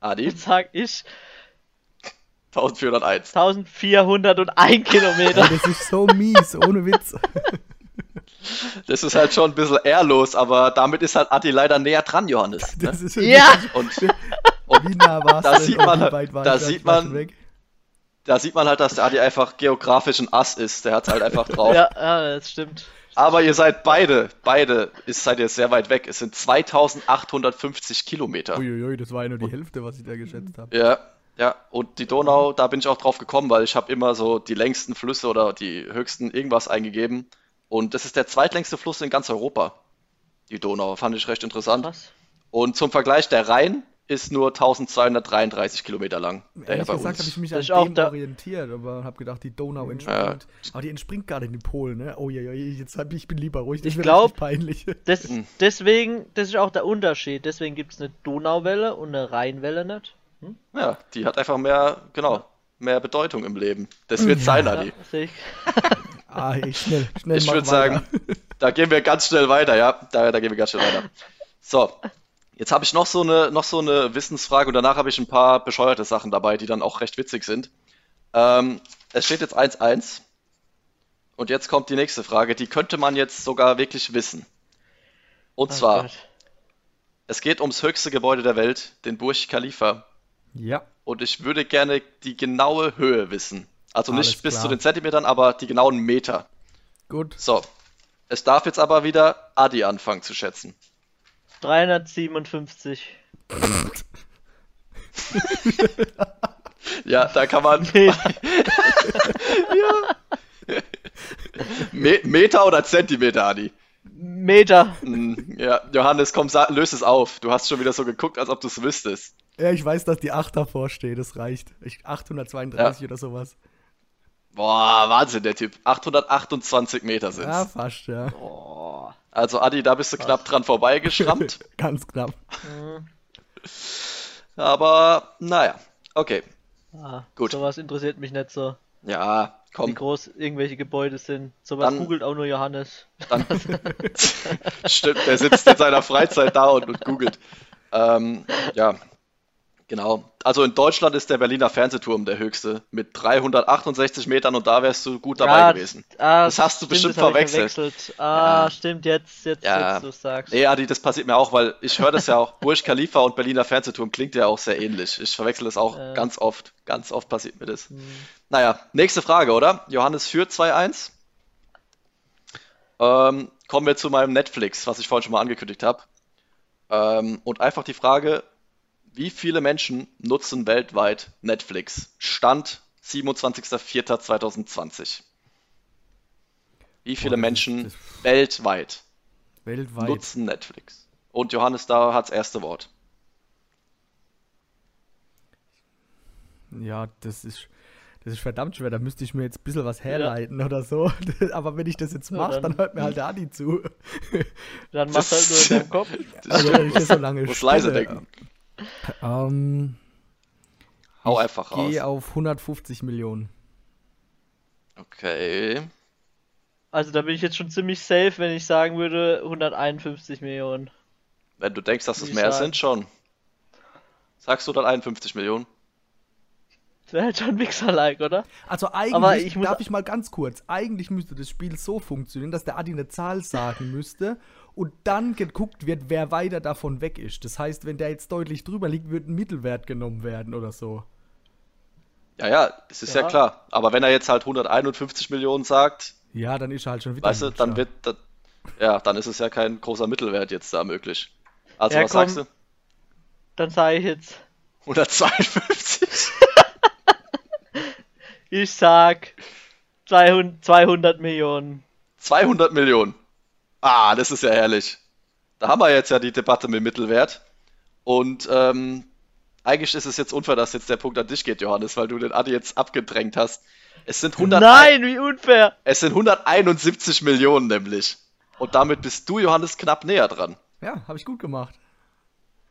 Adi? Jetzt sag ich 1401. 1401 Kilometer. Ja, das ist so mies, ohne Witz. Das ist halt schon ein bisschen ehrlos, aber damit ist halt Adi leider näher dran, Johannes. Ne? Das ist ja! Und, und wie nah war's da sieht man, halt, da sieht man, da sieht man halt, dass der Adi einfach geografisch ein Ass ist. Der hat halt einfach drauf. ja, ja, das stimmt. Aber ihr seid beide, beide, ist, seid ihr sehr weit weg. Es sind 2850 Kilometer. Uiuiui, das war ja nur die Hälfte, was ich da geschätzt habe. Ja, ja, und die Donau, da bin ich auch drauf gekommen, weil ich habe immer so die längsten Flüsse oder die höchsten irgendwas eingegeben. Und das ist der zweitlängste Fluss in ganz Europa. Die Donau, fand ich recht interessant. Was? Und zum Vergleich, der Rhein ist nur 1233 Kilometer lang. Ehrlich gesagt habe ich mich an dem da... orientiert, aber habe gedacht, die Donau entspringt. Ja. Aber die entspringt gerade in die Polen, ne? Oh ja, ja, jetzt hab ich, ich bin lieber ruhig. Das ich glaube, peinlich. Des, hm. deswegen, das ist auch der Unterschied. Deswegen gibt es eine Donauwelle und eine Rheinwelle nicht. Hm? Ja, die hat einfach mehr, genau, mehr Bedeutung im Leben. Das wird ja, sein, Adi. Ja, ah, ich schnell, schnell Ich würde sagen, da gehen wir ganz schnell weiter, ja. Da, da gehen wir ganz schnell weiter. So, Jetzt habe ich noch so eine, noch so eine Wissensfrage und danach habe ich ein paar bescheuerte Sachen dabei, die dann auch recht witzig sind. Ähm, es steht jetzt 1-1. Und jetzt kommt die nächste Frage, die könnte man jetzt sogar wirklich wissen. Und oh zwar, Gott. es geht ums höchste Gebäude der Welt, den Burj Khalifa. Ja. Und ich würde gerne die genaue Höhe wissen. Also Alles nicht bis klar. zu den Zentimetern, aber die genauen Meter. Gut. So. Es darf jetzt aber wieder Adi anfangen zu schätzen. 357. ja, da kann man. ja. Me Meter oder Zentimeter, Adi? Meter. Hm, ja, Johannes, komm, löse es auf. Du hast schon wieder so geguckt, als ob du es wüsstest. Ja, ich weiß, dass die 8 davor steht, das reicht. 832 ja. oder sowas. Boah, Wahnsinn, der Typ. 828 Meter sind Ja, fast, ja. Boah. Also, Adi, da bist du knapp dran vorbeigeschrammt. Ganz knapp. Aber, naja, okay. Ah, Gut. Sowas interessiert mich nicht so. Ja, komm. Wie groß irgendwelche Gebäude sind. Sowas dann, googelt auch nur Johannes. Dann, stimmt, der sitzt in seiner Freizeit da und, und googelt. Ähm, ja, Genau. Also in Deutschland ist der Berliner Fernsehturm der höchste mit 368 Metern und da wärst du gut dabei ja, gewesen. Ah, das hast du stimmt, bestimmt verwechselt. verwechselt. Ah, ja. stimmt, jetzt, jetzt, ja. jetzt du sagst. Nee, Adi, das passiert mir auch, weil ich höre das ja auch. Burj Khalifa und Berliner Fernsehturm klingt ja auch sehr ähnlich. Ich verwechsel das auch äh. ganz oft. Ganz oft passiert mir das. Hm. Naja, nächste Frage, oder? Johannes führt 2-1. Ähm, kommen wir zu meinem Netflix, was ich vorhin schon mal angekündigt habe. Ähm, und einfach die Frage, wie viele Menschen nutzen weltweit Netflix? Stand 27.04.2020. Wie viele Boah, Menschen weltweit, weltweit nutzen Netflix? Und Johannes da hat das erste Wort. Ja, das ist, das ist verdammt schwer. Da müsste ich mir jetzt ein bisschen was herleiten ja. oder so. Aber wenn ich das jetzt mache, ja, dann, dann, hört mir halt der Adi zu. Dann machst du halt nur in deinem Kopf. Also, wenn ich so lange Muss leise denken. Ähm, Hau einfach raus. Ich gehe auf 150 Millionen. Okay. Also da bin ich jetzt schon ziemlich safe, wenn ich sagen würde 151 Millionen. Wenn du denkst, dass es mehr sagen. sind, schon. Sagst du dann 51 Millionen? Das wäre halt schon Mixer-like, oder? Also eigentlich, ich darf ich mal ganz kurz, eigentlich müsste das Spiel so funktionieren, dass der Adi eine Zahl sagen müsste und dann geguckt wird, wer weiter davon weg ist. Das heißt, wenn der jetzt deutlich drüber liegt, wird ein Mittelwert genommen werden oder so. Ja, ja, das ist ja, ja klar. Aber wenn er jetzt halt 151 Millionen sagt, ja, dann ist er halt schon wieder. Weißt du, dann wird, das, ja, dann ist es ja kein großer Mittelwert jetzt da möglich. Also ja, was komm, sagst du? Dann sage ich jetzt 152. ich sag 200, 200 Millionen. 200 Millionen. Ah, das ist ja herrlich. Da haben wir jetzt ja die Debatte mit Mittelwert. Und ähm, eigentlich ist es jetzt unfair, dass jetzt der Punkt an dich geht, Johannes, weil du den Adi jetzt abgedrängt hast. Es sind 100 Nein, wie unfair! Es sind 171 Millionen nämlich. Und damit bist du, Johannes, knapp näher dran. Ja, habe ich gut gemacht.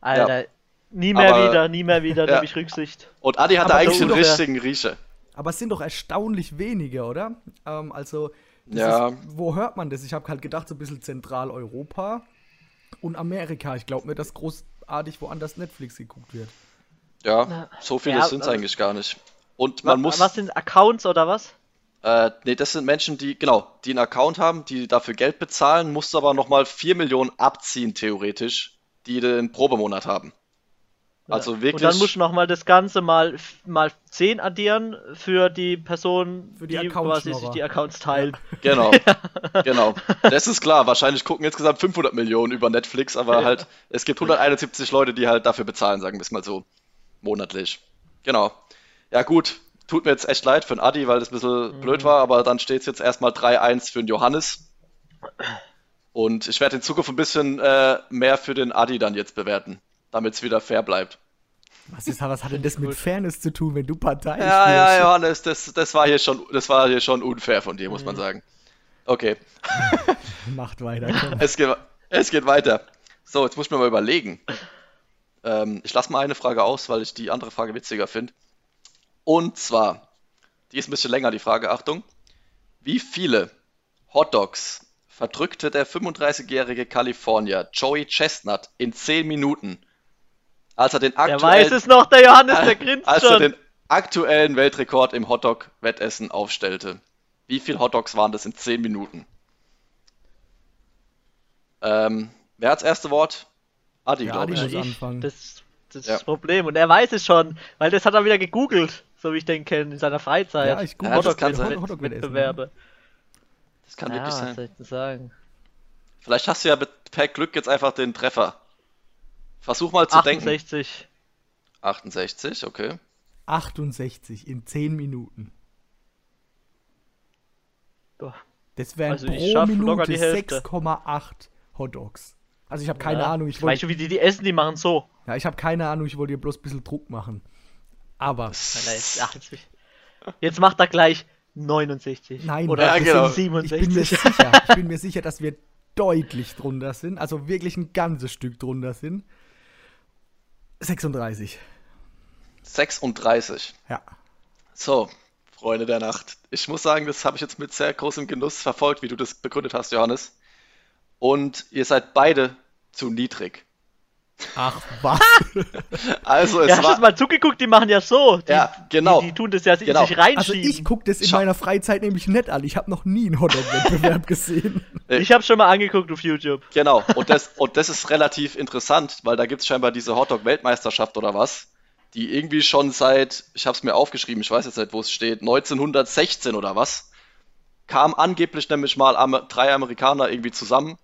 Alter, ja. nie mehr Aber, wieder, nie mehr wieder, ja. nehme ich Rücksicht. Und Adi hatte eigentlich den richtigen Riecher. Aber es sind doch erstaunlich wenige, oder? Ähm, also, ja. Ist, wo hört man das? Ich habe halt gedacht, so ein bisschen Zentraleuropa und Amerika. Ich glaube mir, dass großartig woanders Netflix geguckt wird. Ja, Na, so viele ja, sind es eigentlich gar nicht. Und man was, muss. Was sind Accounts oder was? Äh, nee, das sind Menschen, die, genau, die einen Account haben, die dafür Geld bezahlen, musst aber nochmal 4 Millionen abziehen, theoretisch, die den Probemonat haben. Also wirklich. Und dann musst du nochmal das Ganze mal, mal 10 addieren für die Person, für die, die quasi sich die Accounts teilen. Genau, genau. Das ist klar. Wahrscheinlich gucken insgesamt 500 Millionen über Netflix, aber halt, es gibt 171 Leute, die halt dafür bezahlen, sagen wir es mal so. Monatlich. Genau. Ja, gut. Tut mir jetzt echt leid für den Adi, weil das ein bisschen mhm. blöd war, aber dann steht es jetzt erstmal 3-1 für den Johannes. Und ich werde in Zukunft ein bisschen äh, mehr für den Adi dann jetzt bewerten, damit es wieder fair bleibt. Was, ist, was hat denn das mit Fairness zu tun, wenn du Partei Ja, spielst? ja, Johannes, das, das, war hier schon, das war hier schon unfair von dir, muss man mhm. sagen. Okay. Macht weiter. Es geht, es geht weiter. So, jetzt muss ich mir mal überlegen. Ähm, ich lasse mal eine Frage aus, weil ich die andere Frage witziger finde. Und zwar, die ist ein bisschen länger, die Frage, Achtung. Wie viele Hotdogs verdrückte der 35-jährige Kalifornier Joey Chestnut in 10 Minuten, als er den aktuellen... Der weiß es noch, der Johannes, der grinst Als schon. er den aktuellen Weltrekord im Hotdog-Wettessen aufstellte. Wie viele Hotdogs waren das in 10 Minuten? Ähm, wer hat das erste Wort? Adi, ja, glaube ich. Muss anfangen. Das, das ist ja. das Problem. Und er weiß es schon, weil das hat er wieder gegoogelt, so wie ich den kenne, in seiner Freizeit. Ja, ich google ja, das kann sein. Wettbewerbe. Das kann ja, wirklich sein. Was soll ich denn sagen? Vielleicht hast du ja per Glück jetzt einfach den Treffer. Versuch mal zu 68. denken. 68, okay. 68 in 10 Minuten. Doch. Das wären also pro Minute 6,8 Hotdogs. Also ich habe keine ja, Ahnung. Ich wollt, weißt du, wie die die essen? Die machen so. Ja, ich habe keine Ahnung. Ich wollte dir bloß ein bisschen Druck machen. Aber. Jetzt macht er gleich 69. Nein, oder ja, genau. 67. Ich bin mir sicher, ich bin mir sicher, dass wir deutlich drunter sind. Also wirklich ein ganzes Stück drunter sind. 36. 36. Ja. So, Freunde der Nacht. Ich muss sagen, das habe ich jetzt mit sehr großem Genuss verfolgt, wie du das begründet hast, Johannes und ihr seid beide zu niedrig. Ach, was? also es ja, war... hast du mal zugeguckt, die machen ja so. Die, ja, genau. Die, die tun das ja genau. sich reinschieben. Also ich gucke das in Schau. meiner Freizeit nämlich nicht an. Ich habe noch nie einen Hotdog-Wettbewerb gesehen. Ich habe schon mal angeguckt auf YouTube. Genau, und das, und das ist relativ interessant, weil da gibt es scheinbar diese Hotdog-Weltmeisterschaft oder was, die irgendwie schon seit, ich habe es mir aufgeschrieben, ich weiß jetzt nicht, wo es steht, 1916 oder was, kam angeblich nämlich mal drei Amerikaner irgendwie zusammen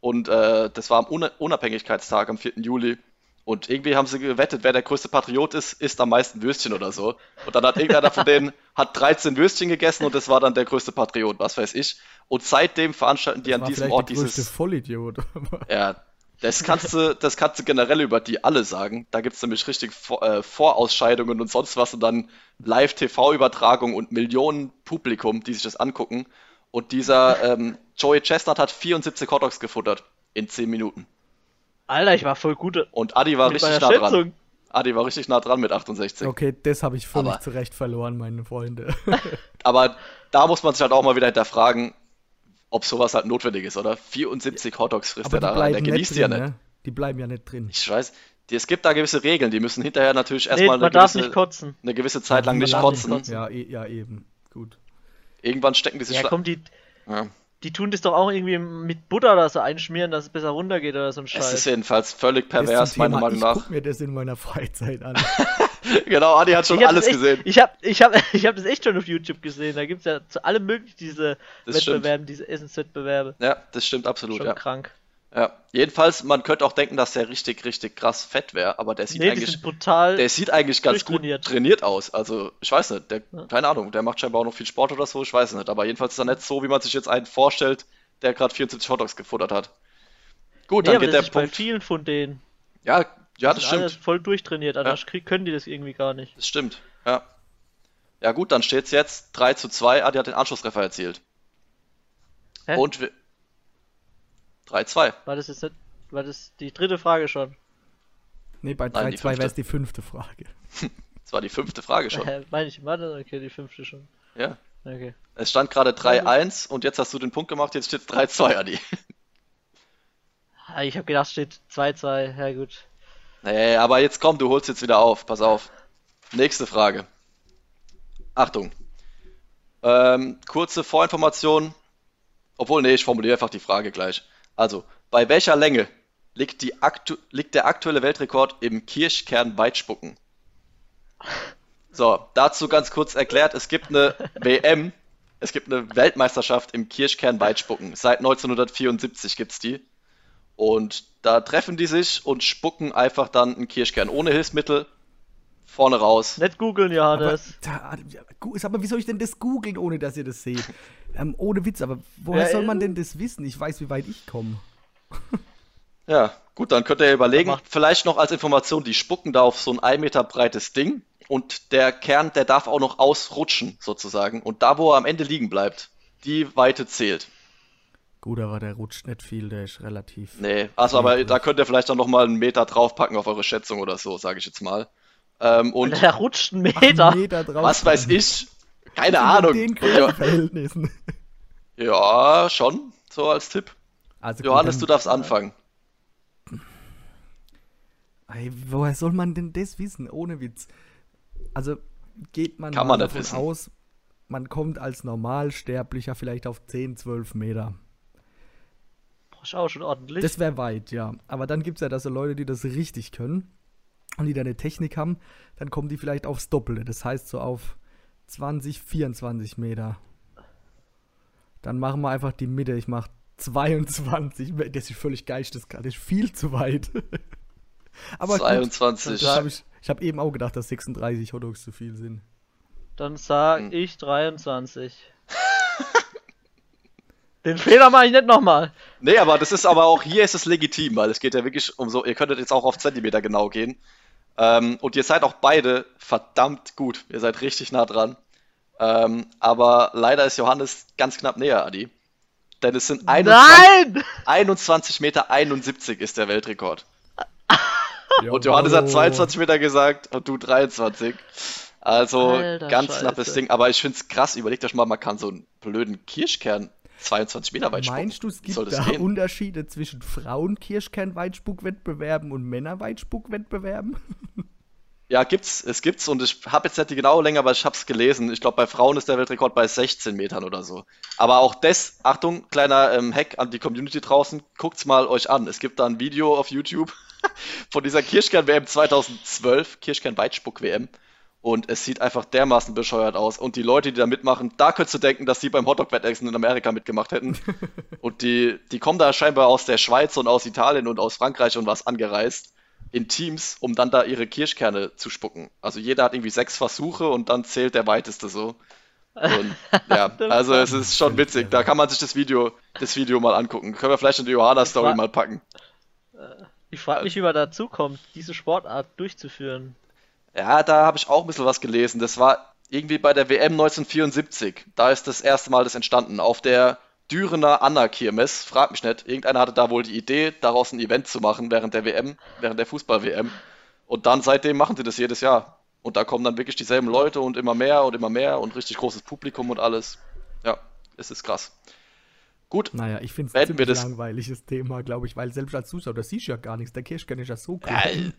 und äh, das war am Unabhängigkeitstag am 4. Juli. Und irgendwie haben sie gewettet, wer der größte Patriot ist, isst am meisten Würstchen oder so. Und dann hat irgendeiner von denen hat 13 Würstchen gegessen und das war dann der größte Patriot, was weiß ich. Und seitdem veranstalten die das an diesem Ort der dieses. Vollidiot. ja, das kannst du, das kannst du generell über die alle sagen. Da gibt es nämlich richtig Vor äh, Vorausscheidungen und sonst was und dann Live-TV-Übertragung und Millionen Publikum, die sich das angucken. Und dieser ähm, Joey Chestnut hat 74 Hotdogs gefuttert in 10 Minuten. Alter, ich war voll gut. Und Adi war richtig nah Schätzung. dran. Adi war richtig nah dran mit 68. Okay, das habe ich völlig aber, zurecht verloren, meine Freunde. aber da muss man sich halt auch mal wieder hinterfragen, ob sowas halt notwendig ist, oder? 74 Hotdogs frisst aber er da rein, der genießt drin, ja nicht. Ne? Die bleiben ja nicht drin. Ich weiß, es gibt da gewisse Regeln, die müssen hinterher natürlich erstmal nee, eine, gewisse, eine gewisse Zeit lang nicht kotzen. Ja, e ja, eben. Irgendwann stecken die sich. Ja, komm, die, ja. die tun das doch auch irgendwie mit Butter oder so einschmieren, dass es besser runtergeht oder so ein Scheiß. Es ist jedenfalls völlig pervers, meiner Meinung nach. Ich guck mir das in meiner Freizeit an. genau, Adi hat schon alles echt, gesehen. Ich habe ich hab, ich hab das echt schon auf YouTube gesehen. Da gibt es ja zu allem möglichen diese das Wettbewerbe, stimmt. diese Essenswettbewerbe. Ja, das stimmt absolut. Schon ja. krank. Ja, jedenfalls, man könnte auch denken, dass der richtig, richtig krass fett wäre, aber der sieht nee, eigentlich, brutal der sieht eigentlich ganz gut trainiert aus. Also, ich weiß nicht, der, ja. keine Ahnung, der macht scheinbar auch noch viel Sport oder so, ich weiß nicht, aber jedenfalls ist er nicht so, wie man sich jetzt einen vorstellt, der gerade 74 Hotdogs gefuttert hat. Gut, nee, dann geht der Punkt. bei vielen von denen. Ja, ja, das stimmt. voll durchtrainiert, anders ja. können die das irgendwie gar nicht. Das stimmt, ja. Ja gut, dann steht es jetzt 3 zu 2. Adi hat den Anschlusstreffer erzielt. Hä? Und wir, 3-2. War das jetzt nicht, war das die dritte Frage schon? Nee, bei 3-2 wäre es die fünfte Frage. das war die fünfte Frage schon. Äh, meine ich, warte, okay, die fünfte schon. Ja. Okay. Es stand gerade 3-1 und jetzt hast du den Punkt gemacht, jetzt steht es 3-2, Adi. Ah, ich habe gedacht, es steht 2-2, ja gut. Nee, aber jetzt komm, du holst jetzt wieder auf, pass auf. Nächste Frage. Achtung. Ähm, kurze Vorinformation. Obwohl, nee, ich formuliere einfach die Frage gleich. Also, bei welcher Länge liegt, liegt der aktuelle Weltrekord im Kirschkern-Weitspucken? So, dazu ganz kurz erklärt, es gibt eine WM, es gibt eine Weltmeisterschaft im Kirschkern-Weitspucken. Seit 1974 gibt es die. Und da treffen die sich und spucken einfach dann einen Kirschkern ohne Hilfsmittel vorne raus. Nicht googeln, Johannes. Aber, da, aber wie soll ich denn das googeln, ohne dass ihr das seht? Ähm, ohne Witz, aber woher ja, soll man denn das wissen? Ich weiß, wie weit ich komme. ja, gut, dann könnt ihr überlegen, vielleicht noch als Information, die spucken da auf so ein 1 Meter breites Ding und der Kern, der darf auch noch ausrutschen, sozusagen. Und da, wo er am Ende liegen bleibt, die Weite zählt. Gut, aber der rutscht nicht viel, der ist relativ. Nee, also aber da könnt ihr vielleicht dann nochmal einen Meter draufpacken auf eure Schätzung oder so, sage ich jetzt mal. Ähm, und der rutscht einen Meter. Meter drauf. Was weiß ich? Keine Ahnung. Den Verhältnissen. Ja, schon, so als Tipp. Also Johannes, dann, du darfst anfangen. Ey, woher soll man denn das wissen? Ohne Witz. Also geht man, Kann man davon wissen. aus, man kommt als Normalsterblicher vielleicht auf 10, 12 Meter. Boah, schau, schon ordentlich. Das wäre weit, ja. Aber dann gibt es ja da so Leute, die das richtig können und die da eine Technik haben, dann kommen die vielleicht aufs Doppelte. Das heißt so auf 20, 24 Meter. Dann machen wir einfach die Mitte. Ich mache 22. Das ist völlig geisteskrank. Das ist viel zu weit. Aber 22. Gut, hab ich ich habe eben auch gedacht, dass 36 Hotdogs zu viel sind. Dann sag hm. ich 23. Den Fehler mache ich nicht nochmal. Nee, aber das ist aber auch hier ist es legitim, weil es geht ja wirklich um so, ihr könntet jetzt auch auf Zentimeter genau gehen. Ähm, und ihr seid auch beide verdammt gut. Ihr seid richtig nah dran. Ähm, aber leider ist Johannes ganz knapp näher, Adi. Denn es sind 21, 21 Meter 71 ist der Weltrekord. und Johannes hat 22 Meter gesagt und du 23. Also Alter, ganz Scheiße. knappes Ding. Aber ich finde es krass. Überlegt euch mal, man kann so einen blöden Kirschkern 22 Meter weit spucken. Meinst du, es gibt da gehen? Unterschiede zwischen Frauen-Kirschkern-Weitspuck-Wettbewerben und Männer-Weitspuck-Wettbewerben? Ja, gibt's. Es gibt's und ich habe jetzt nicht die genaue Länge, aber ich habe es gelesen. Ich glaube, bei Frauen ist der Weltrekord bei 16 Metern oder so. Aber auch das, Achtung, kleiner ähm, Hack an die Community draußen, guckt's mal euch an. Es gibt da ein Video auf YouTube von dieser Kirschkern-WM 2012, Kirschkern-Weitspuck-WM. Und es sieht einfach dermaßen bescheuert aus. Und die Leute, die da mitmachen, da könntest du denken, dass die beim Hotdog-Wettessen in Amerika mitgemacht hätten. und die, die kommen da scheinbar aus der Schweiz und aus Italien und aus Frankreich und was angereist in Teams, um dann da ihre Kirschkerne zu spucken. Also jeder hat irgendwie sechs Versuche und dann zählt der weiteste so. Und ja, also es ist schon witzig. Da kann man sich das Video, das Video mal angucken. Können wir vielleicht in die Johanna-Story mal packen. Ich frage mich, wie man dazu kommt, diese Sportart durchzuführen. Ja, da habe ich auch ein bisschen was gelesen. Das war irgendwie bei der WM 1974. Da ist das erste Mal das entstanden. Auf der Dürener Anna-Kirmes, frag mich nicht, irgendeiner hatte da wohl die Idee, daraus ein Event zu machen während der WM, während der Fußball-WM. Und dann seitdem machen sie das jedes Jahr. Und da kommen dann wirklich dieselben Leute und immer mehr und immer mehr und richtig großes Publikum und alles. Ja, es ist krass. Gut. Naja, ich finde es ein langweiliges Thema, glaube ich, weil selbst als Zuschauer, das siehst du ja gar nichts. Der Kirschkern ist ja so cool. Ja,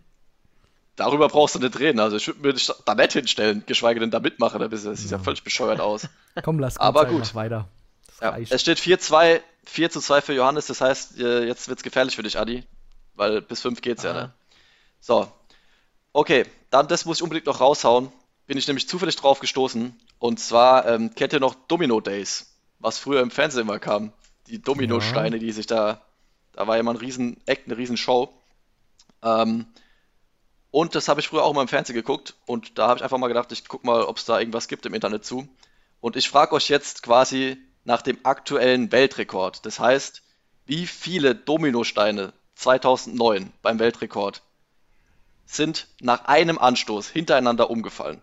Darüber brauchst du nicht reden. Also ich würde mir da nicht hinstellen, geschweige denn da mitmachen. Da sieht ja völlig bescheuert aus. Komm, lass Aber gut. weiter. ja, es steht 4-2, 4 zu 2 für Johannes, das heißt, äh, jetzt wird es gefährlich für dich, Adi. Weil bis 5 geht's Aha. ja, ne? So. Okay, dann das muss ich unbedingt noch raushauen. Bin ich nämlich zufällig drauf gestoßen. Und zwar ähm, kennt ihr noch Domino Days, was früher im Fernsehen immer kam. Die Dominosteine, ja. die sich da. Da war ja mal ein riesen Act, eine riesen Show. Ähm, und das habe ich früher auch mal im Fernsehen geguckt. Und da habe ich einfach mal gedacht, ich gucke mal, ob es da irgendwas gibt im Internet zu. Und ich frage euch jetzt quasi nach dem aktuellen Weltrekord. Das heißt, wie viele Dominosteine 2009 beim Weltrekord sind nach einem Anstoß hintereinander umgefallen.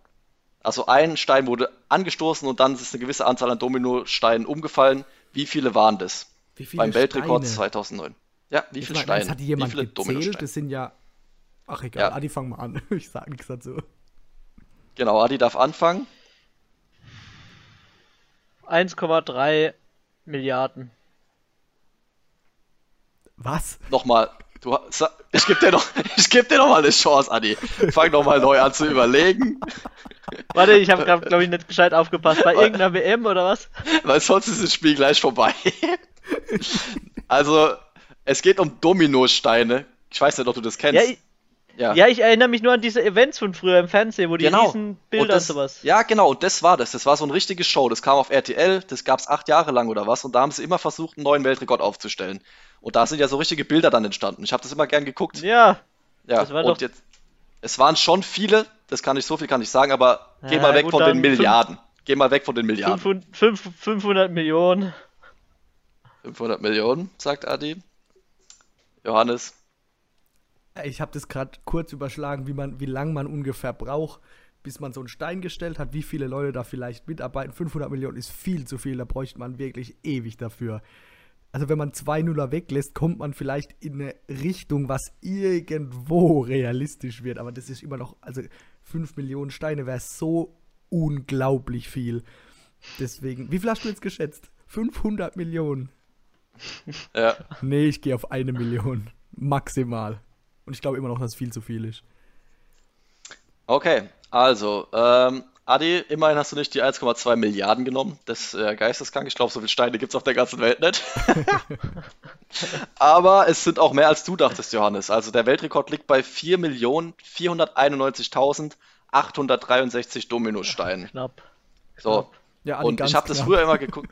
Also ein Stein wurde angestoßen und dann ist eine gewisse Anzahl an Dominosteinen umgefallen. Wie viele waren das? Viele beim Weltrekord 2009? Ja, wie viele Steine? Das hat jemand wie viele gezählt? Das sind ja. Ach egal, ja. Adi, fang mal an. Ich sage nichts dazu. Genau, Adi darf anfangen. 1,3 Milliarden. Was? Nochmal. Du, ich gebe dir, noch, geb dir noch mal eine Chance, Adi. Fang noch mal neu an zu überlegen. Warte, ich habe gerade, glaube ich, nicht gescheit aufgepasst. Bei irgendeiner WM oder was? Weil sonst ist das Spiel gleich vorbei. also, es geht um Dominosteine. Ich weiß nicht, ob du das kennst. Ja, ich, ja. ja, ich erinnere mich nur an diese Events von früher im Fernsehen, wo die genau. riesen Bilder und, das, und sowas. Ja, genau, und das war das. Das war so eine richtige Show. Das kam auf RTL, das gab es acht Jahre lang oder was. Und da haben sie immer versucht, einen neuen Weltrekord aufzustellen. Und da sind ja so richtige Bilder dann entstanden. Ich habe das immer gern geguckt. Ja. Ja, und doch... jetzt. Es waren schon viele, das kann ich, so viel kann ich sagen, aber ja, geh mal weg gut, von den Milliarden. Fünf, geh mal weg von den Milliarden. 500, 500 Millionen. 500 Millionen, sagt Adi. Johannes. Ich habe das gerade kurz überschlagen, wie, man, wie lang man ungefähr braucht, bis man so einen Stein gestellt hat, wie viele Leute da vielleicht mitarbeiten. 500 Millionen ist viel zu viel, da bräuchte man wirklich ewig dafür. Also wenn man zwei Nuller weglässt, kommt man vielleicht in eine Richtung, was irgendwo realistisch wird. Aber das ist immer noch, also 5 Millionen Steine wäre so unglaublich viel. Deswegen, wie viel hast du jetzt geschätzt? 500 Millionen. Ja. Nee, ich gehe auf eine Million. Maximal. Und ich glaube immer noch, dass es viel zu viel ist. Okay, also, ähm, Adi, immerhin hast du nicht die 1,2 Milliarden genommen. Das ist äh, geisteskrank. Ich glaube, so viele Steine gibt es auf der ganzen Welt nicht. Aber es sind auch mehr als du dachtest, Johannes. Also der Weltrekord liegt bei 4.491.863 Dominosteinen. Knapp. So. Knapp. Ja, und ich habe das früher immer geguckt.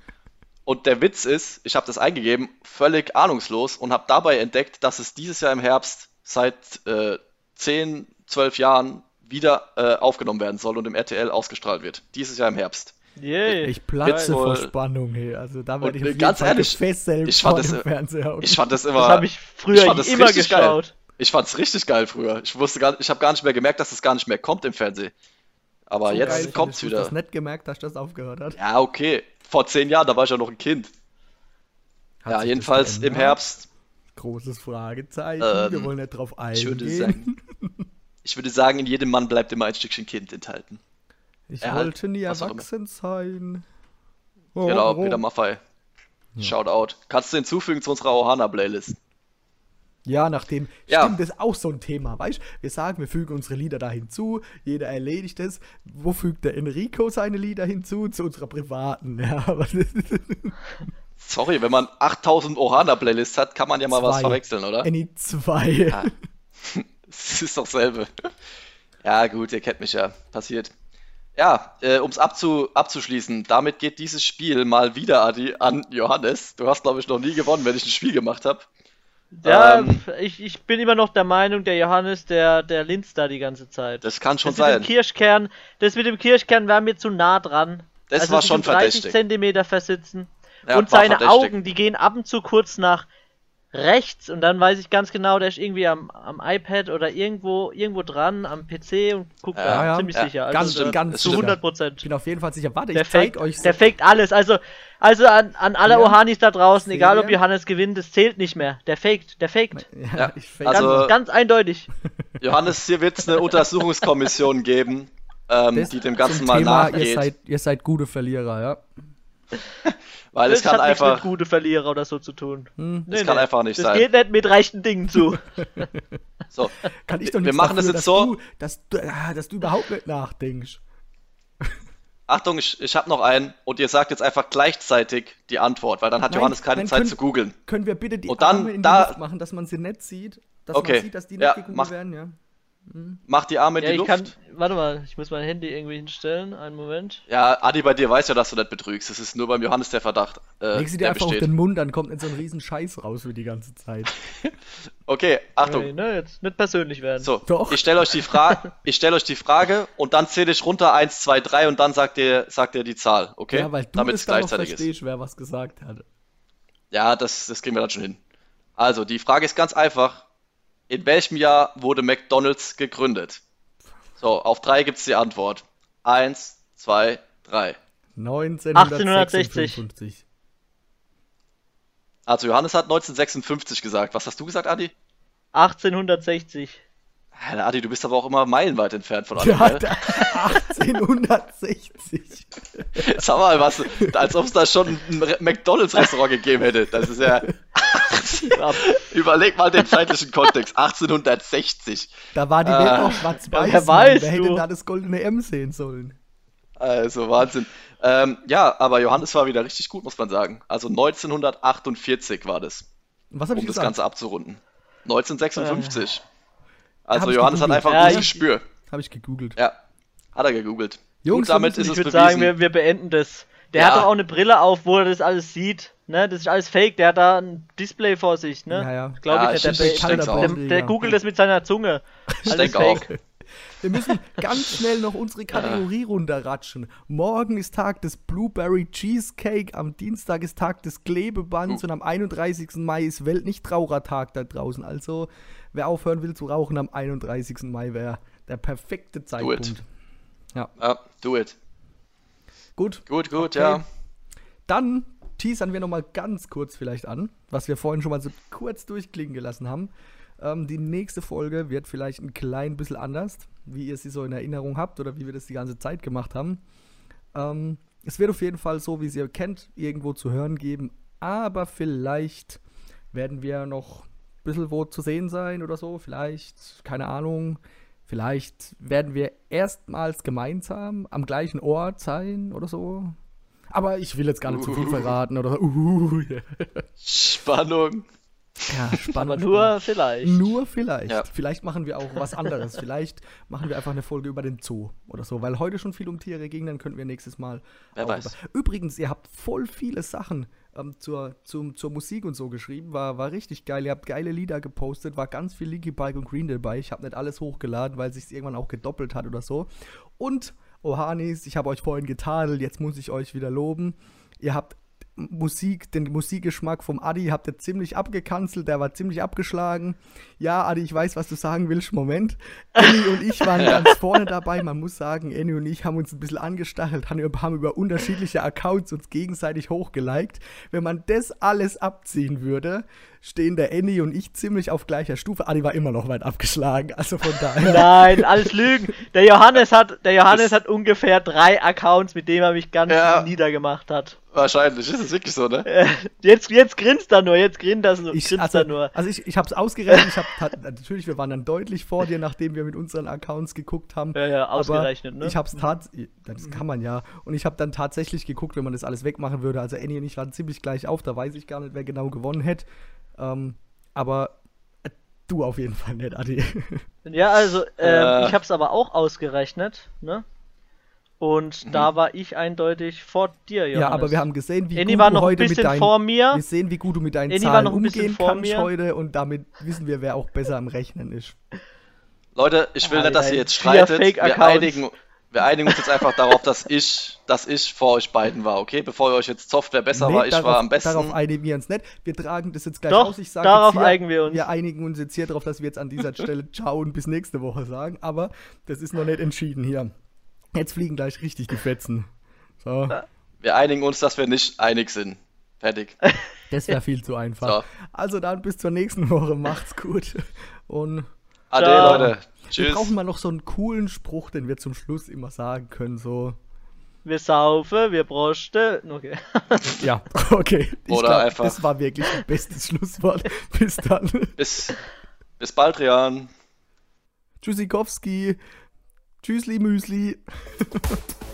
Und der Witz ist, ich habe das eingegeben, völlig ahnungslos und habe dabei entdeckt, dass es dieses Jahr im Herbst seit äh, 10, 12 Jahren wieder äh, aufgenommen werden soll und im RTL ausgestrahlt wird. Dieses Jahr im Herbst. Yay. Ich platze vor Spannung, hey. Also da werde ich auf ganz ehrlich, ich fand, das, Fernseher. ich fand das immer. Das habe ich früher ich immer geschaut. Geil. Ich fand es richtig geil früher. Ich wusste gar, ich habe gar nicht mehr gemerkt, dass es das gar nicht mehr kommt im Fernsehen. Aber so jetzt kommt es wieder. Ich habe nicht gemerkt, dass das aufgehört hat. Ja, okay. Vor zehn Jahren, da war ich ja noch ein Kind. Hat ja, jedenfalls im Herbst. Großes Fragezeichen. Ähm, Wir wollen nicht drauf eingehen. Ich würde sagen, ich würde sagen, in jedem Mann bleibt immer ein Stückchen Kind enthalten. Ich er wollte nie erwachsen sein. Oh, genau, oh. Peter Maffei. Ja. Shoutout. Kannst du hinzufügen zu unserer Ohana-Playlist? Ja, nachdem. Ja. Stimmt, das ist auch so ein Thema, weißt Wir sagen, wir fügen unsere Lieder da hinzu, jeder erledigt es. Wo fügt der Enrico seine Lieder hinzu? Zu unserer privaten, ja. Sorry, wenn man 8000 Ohana-Playlists hat, kann man ja mal zwei. was verwechseln, oder? Any 2. Ja. Es ist doch selbe. Ja, gut, ihr kennt mich ja. Passiert. Ja, äh, um es abzu, abzuschließen, damit geht dieses Spiel mal wieder Adi, an Johannes. Du hast, glaube ich, noch nie gewonnen, wenn ich ein Spiel gemacht habe. Ja, ähm, ich, ich bin immer noch der Meinung, der Johannes, der, der linst da die ganze Zeit. Das kann schon das sein. Mit dem Kirschkern, das mit dem Kirschkern war mir zu nah dran. Das also war schon 30 verdächtig. Zentimeter versitzen. Ja, und seine. Augen, die gehen ab und zu kurz nach rechts und dann weiß ich ganz genau, der ist irgendwie am, am iPad oder irgendwo irgendwo dran am PC und guckt ja, da ja, ziemlich ja, sicher. Also ganz, also, ganz zu 100 Prozent. Ich bin auf jeden Fall sicher. Warte, der ich zeig euch. Der faked alles. Also also an, an alle Ohanis da draußen, egal ob Johannes gewinnt, das zählt nicht mehr. Der faked, der faked. Ja, ich fake. Also, ganz, ganz eindeutig. Johannes, hier wird es eine Untersuchungskommission geben, ähm, die dem Ganzen mal Thema, nachgeht. Ihr seid, ihr seid gute Verlierer, ja. Weil das es kann hat einfach. mit gute Verlierer oder so zu tun. Hm. Nee, kann nee. einfach nicht das sein. Das geht nicht mit rechten Dingen zu. so, kann ich doch nicht Wir machen dafür, das jetzt so, du, dass, du, ah, dass du überhaupt nicht nachdenkst. Achtung, ich, ich habe noch einen und ihr sagt jetzt einfach gleichzeitig die Antwort, weil dann hat Nein, Johannes keine nein, Zeit können- zu googeln. Können wir bitte die Und dann Arme in da- Luft machen, dass man sie nicht sieht? Dass Okay. man sieht, dass die nicht Ja, gegoogelt werden, ja. Mach die Arme in Ja, die ich Luft. kann. Warte mal, ich muss mein Handy irgendwie hinstellen. Einen Moment. Ja, Adi, bei dir weiß ja, dass du nicht betrügst. Es ist nur beim Johannes der Verdacht. Äh, Leg sie dir einfach auf besteht. den Mund, dann kommt nicht so ein riesen Scheiß raus wie die ganze Zeit. Okay, Achtung. Okay, ne, jetzt nicht persönlich werden. So, Doch. ich stelle euch die Frage, ich stelle euch die Frage und dann zähle ich runter 1, 2, 3 und dann sagt ihr, sagt ihr die Zahl, okay? Ja, weil du Damit das es gleichzeitig ist. verstehst, wer was gesagt hat. Ja, das, das kriegen wir dann schon hin. Also, die Frage ist ganz einfach. In welchem Jahr wurde McDonalds gegründet? So, auf drei gibt es die Antwort. Eins, zwei, drei. 1956. Also, Johannes hat 1956 gesagt. Was hast du gesagt, Adi? 1860. Ja, Adi, du bist aber auch immer meilenweit entfernt von allem. Ja, gell? da- 1860. Sag mal, was, als ob es da schon ein Re- McDonalds-Restaurant gegeben hätte. Das ist ja. Überleg mal den zeitlichen Kontext. 1860. Da war die. Welt noch schwarz-weiß. wer Mann. weiß, Wer hätte da das goldene M sehen sollen? Also Wahnsinn. Ähm, ja, aber Johannes war wieder richtig gut, muss man sagen. Also 1948 war das, Was habe um ich das gesagt? Ganze abzurunden. 1956. Hab Also ich Johannes hat einfach Ja, ein gutes ich- Gespür. Habe ich gegoogelt. Ja, hat er gegoogelt. Jungs, Und damit ist es Ich würde sagen, wir, wir beenden das. Der Ja. hat doch auch eine Brille auf, wo er das alles sieht. Ne? Das ist alles fake. Der hat da ein Display vor sich. Ne? Ja, ja. Glaube Ja, ich ich nicht. Der, der, auch. der, der googelt das mit seiner Zunge. Ich Alles denke auch. fake. Wir müssen ganz schnell noch unsere Kategorie runterratschen. Morgen ist Tag des Blueberry Cheesecake, am Dienstag ist Tag des Klebebands Uh. und am 31. Mai ist Weltnichtrauchertag da draußen. Also, wer aufhören will zu rauchen am 31. Mai wäre der perfekte Zeitpunkt. Ja, do it. Gut, Gut, gut, Okay. ja. dann teasern wir nochmal ganz kurz vielleicht an, was wir vorhin schon mal so kurz durchklingen gelassen haben. Ähm, die nächste Folge wird vielleicht ein klein bisschen anders, wie ihr sie so in Erinnerung habt oder wie wir das die ganze Zeit gemacht haben. Ähm, es wird auf jeden Fall so, wie ihr kennt, irgendwo zu hören geben, aber vielleicht werden wir noch ein bisschen wo zu sehen sein oder so. Vielleicht, keine Ahnung. Vielleicht werden wir erstmals gemeinsam am gleichen Ort sein oder so. Aber ich will jetzt gar nicht zu viel verraten oder so. Uh, yeah. Spannung. Ja, spannend. Aber nur vielleicht. Nur vielleicht. Ja. Vielleicht machen wir auch was anderes. Vielleicht machen wir einfach eine Folge über den Zoo oder so. Weil heute schon viel um Tiere ging, dann könnten wir nächstes Mal. Wer weiß. Über Übrigens, ihr habt voll viele Sachen ähm, zur, zum, zur Musik und so geschrieben. War, war richtig geil. Ihr habt geile Lieder gepostet. War ganz viel Linky Park und Green dabei. Ich habe nicht alles hochgeladen, weil sich irgendwann auch gedoppelt hat oder so. Und, Ohanis, ich habe euch vorhin getadelt. Jetzt muss ich euch wieder loben. Ihr habt Musik, den Musikgeschmack vom Adi habt ihr ziemlich abgekanzelt, der war ziemlich abgeschlagen. Ja, Adi, ich weiß, was du sagen willst. Moment. Annie und ich waren ganz vorne dabei. Man muss sagen, Annie und ich haben uns ein bisschen angestachelt, haben über, haben über unterschiedliche Accounts uns gegenseitig hochgeliked. Wenn man das alles abziehen würde, stehen der Annie und ich ziemlich auf gleicher Stufe. Adi war immer noch weit abgeschlagen, also von daher. Nein, alles Lügen. Der Johannes hat, der Johannes hat ungefähr drei Accounts, mit denen er mich ganz Ja. niedergemacht hat. Wahrscheinlich. Ist es wirklich so, ne? Äh, Jetzt, jetzt grinst er nur, jetzt grinst er nur. Ich, grinst also, er nur. also ich, ich habe es ausgerechnet. Ich hab, natürlich, wir waren dann deutlich vor dir, nachdem wir mit unseren Accounts geguckt haben. Ja, ja, Aber ausgerechnet, ne? Ich habe es tat, das kann man ja. Und ich habe dann tatsächlich geguckt, wenn man das alles wegmachen würde. Also Annie und ich waren ziemlich gleich auf. Da weiß ich gar nicht, wer genau gewonnen hätte. Ähm, aber äh, du auf jeden Fall nicht, Adi. Ja, also, ähm, Äh. ich hab's aber auch ausgerechnet, ne? Und da war ich eindeutig vor dir, Johannes. ja, aber wir haben gesehen, wie Annie gut war du noch ein heute mit bisschen deinen, vor mir. Wir sehen, wie gut du mit deinen Annie war Zahlen ein umgehen vor kannst mir. heute und damit wissen wir, wer auch besser am Rechnen ist. Leute, ich will Ah, nicht, dass ihr jetzt streitet. Wir einigen, wir einigen uns jetzt einfach darauf, dass ich, dass ich vor euch beiden war, okay? Bevor ihr euch jetzt zofft, wer besser Nee, war, ich darauf, war am besten. Darauf einigen wir uns nicht. Wir tragen das jetzt gleich Doch, aus. Ich sag darauf jetzt hier, einigen wir uns. Wir einigen uns jetzt hier darauf, dass wir jetzt an dieser Stelle Ciao und bis nächste Woche sagen. Aber das ist noch nicht entschieden hier. Jetzt fliegen gleich richtig die Fetzen. So, Wir einigen uns, dass wir nicht einig sind. Fertig. das wäre viel zu einfach. So. Also dann bis zur nächsten Woche. Macht's gut. Und Ade, Ciao. Leute. Wir Tschüss. brauchen mal noch so einen coolen Spruch, den wir zum Schluss immer sagen können. So, Wir saufen, wir brosten. Okay. ja, okay. Ich Oder glaub, einfach- Das war wirklich das beste Schlusswort. Bis dann. Bis, bis bald, Rian. Tschüssikowski. Tschüssli Müsli.